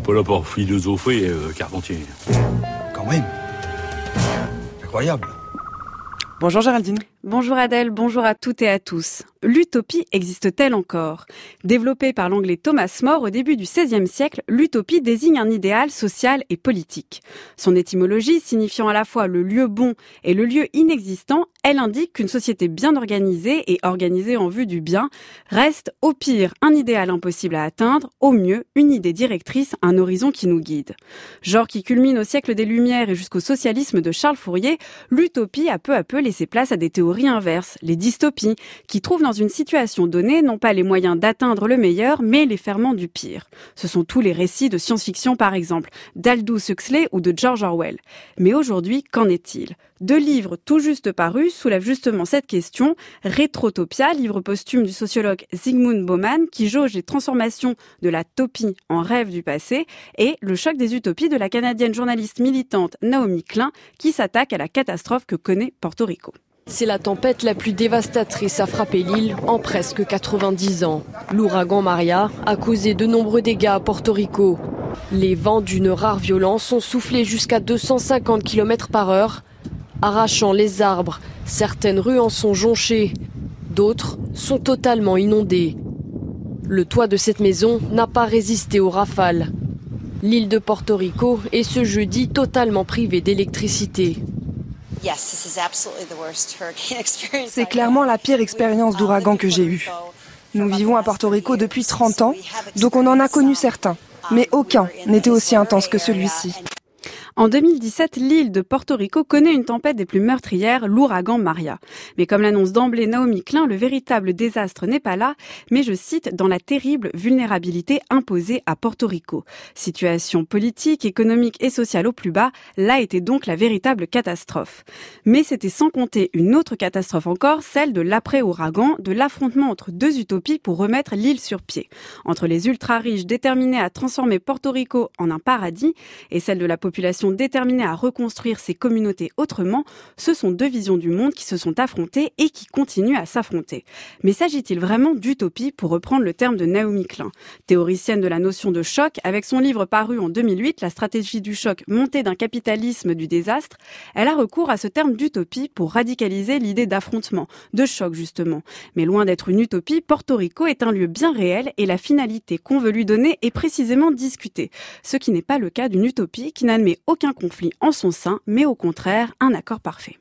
n'est pas là pour philosopher, euh, Carpentier. Quand même. Incroyable. Bonjour Géraldine. Bonjour Adèle, bonjour à toutes et à tous. L'utopie existe-t-elle encore? Développée par l'anglais Thomas More au début du XVIe siècle, l'utopie désigne un idéal social et politique. Son étymologie, signifiant à la fois le lieu bon et le lieu inexistant, elle indique qu'une société bien organisée et organisée en vue du bien reste au pire un idéal impossible à atteindre, au mieux une idée directrice, un horizon qui nous guide. Genre qui culmine au siècle des Lumières et jusqu'au socialisme de Charles Fourier, l'utopie a peu à peu laissé place à des théories inverse, les dystopies, qui trouvent dans une situation donnée non pas les moyens d'atteindre le meilleur, mais les ferments du pire. Ce sont tous les récits de science-fiction par exemple, d'Aldous Huxley ou de George Orwell. Mais aujourd'hui, qu'en est-il? Deux livres tout juste parus soulèvent justement cette question. Rétrotopia, livre posthume du sociologue Zygmunt Bauman, qui jauge les transformations de la topie en rêve du passé, et Le choc des utopies de la canadienne journaliste militante Naomi Klein, qui s'attaque à la catastrophe que connaît Porto Rico. C'est la tempête la plus dévastatrice à frapper l'île en presque 90 ans. L'ouragan Maria a causé de nombreux dégâts à Porto Rico. Les vents d'une rare violence ont soufflé jusqu'à 250 km par heure, arrachant les arbres. Certaines rues en sont jonchées, d'autres sont totalement inondées. Le toit de cette maison n'a pas résisté aux rafales. L'île de Porto Rico est ce jeudi totalement privée d'électricité. C'est clairement la pire expérience d'ouragan que j'ai eue. Nous vivons à Porto Rico depuis 30 ans, donc on en a connu certains, mais aucun n'était aussi intense que celui-ci. En 2017, l'île de Porto Rico connaît une tempête des plus meurtrières, l'ouragan Maria. Mais comme l'annonce d'emblée Naomi Klein, le véritable désastre n'est pas là, mais je cite, dans la terrible vulnérabilité imposée à Porto Rico. Situation politique, économique et sociale au plus bas, là était donc la véritable catastrophe. Mais c'était sans compter une autre catastrophe encore, celle de l'après-ouragan, de l'affrontement entre deux utopies pour remettre l'île sur pied. Entre les ultra-riches déterminés à transformer Porto Rico en un paradis et celle de la population déterminés à reconstruire ces communautés autrement, ce sont deux visions du monde qui se sont affrontées et qui continuent à s'affronter. Mais s'agit-il vraiment d'utopie, pour reprendre le terme de Naomi Klein? Théoricienne de la notion de choc, avec son livre paru en 2008, La stratégie du choc montée d'un capitalisme du désastre, elle a recours à ce terme d'utopie pour radicaliser l'idée d'affrontement, de choc justement. Mais loin d'être une utopie, Porto Rico est un lieu bien réel et la finalité qu'on veut lui donner est précisément discutée. Ce qui n'est pas le cas d'une utopie qui n'admet aucun conflit en son sein, mais au contraire un accord parfait.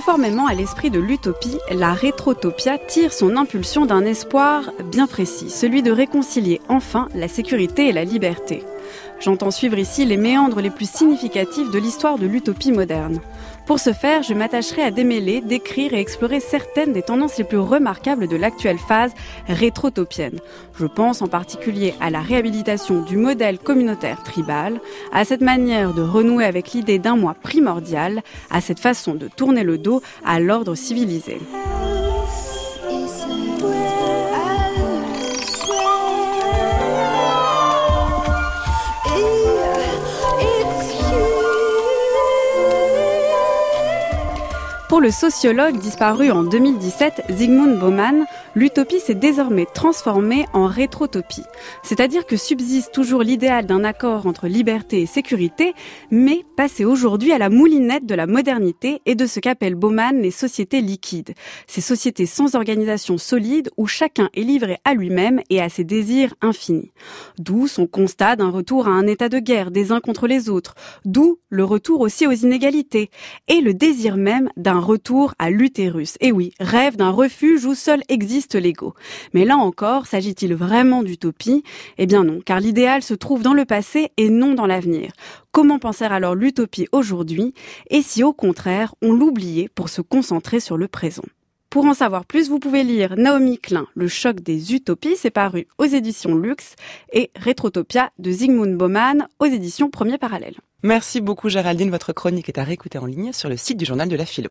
Conformément à l'esprit de l'utopie, la rétrotopia tire son impulsion d'un espoir bien précis, celui de réconcilier enfin la sécurité et la liberté. J'entends suivre ici les méandres les plus significatifs de l'histoire de l'utopie moderne. Pour ce faire, je m'attacherai à démêler, décrire et explorer certaines des tendances les plus remarquables de l'actuelle phase rétrotopienne. Je pense en particulier à la réhabilitation du modèle communautaire tribal, à cette manière de renouer avec l'idée d'un moi primordial, à cette façon de tourner le dos à l'ordre civilisé. Pour le sociologue disparu en 2017, Zygmunt Bauman, l'utopie s'est désormais transformée en rétrotopie. C'est-à-dire que subsiste toujours l'idéal d'un accord entre liberté et sécurité, mais passé aujourd'hui à la moulinette de la modernité et de ce qu'appelle Bauman les sociétés liquides. Ces sociétés sans organisation solide où chacun est livré à lui-même et à ses désirs infinis. D'où son constat d'un retour à un état de guerre des uns contre les autres. D'où le retour aussi aux inégalités et le désir même d'un retour à l'utérus. Et oui, rêve d'un refuge où seul existe l'ego. Mais là encore, s'agit-il vraiment d'utopie? Eh bien non, car l'idéal se trouve dans le passé et non dans l'avenir. Comment penser alors l'utopie aujourd'hui? Et si au contraire, on l'oubliait pour se concentrer sur le présent? Pour en savoir plus, vous pouvez lire Naomi Klein, Le choc des utopies, c'est paru aux éditions Lux, et Rétrotopia de Zygmunt Bauman aux éditions Premier Parallèle. Merci beaucoup Géraldine, votre chronique est à réécouter en ligne sur le site du journal de la philo.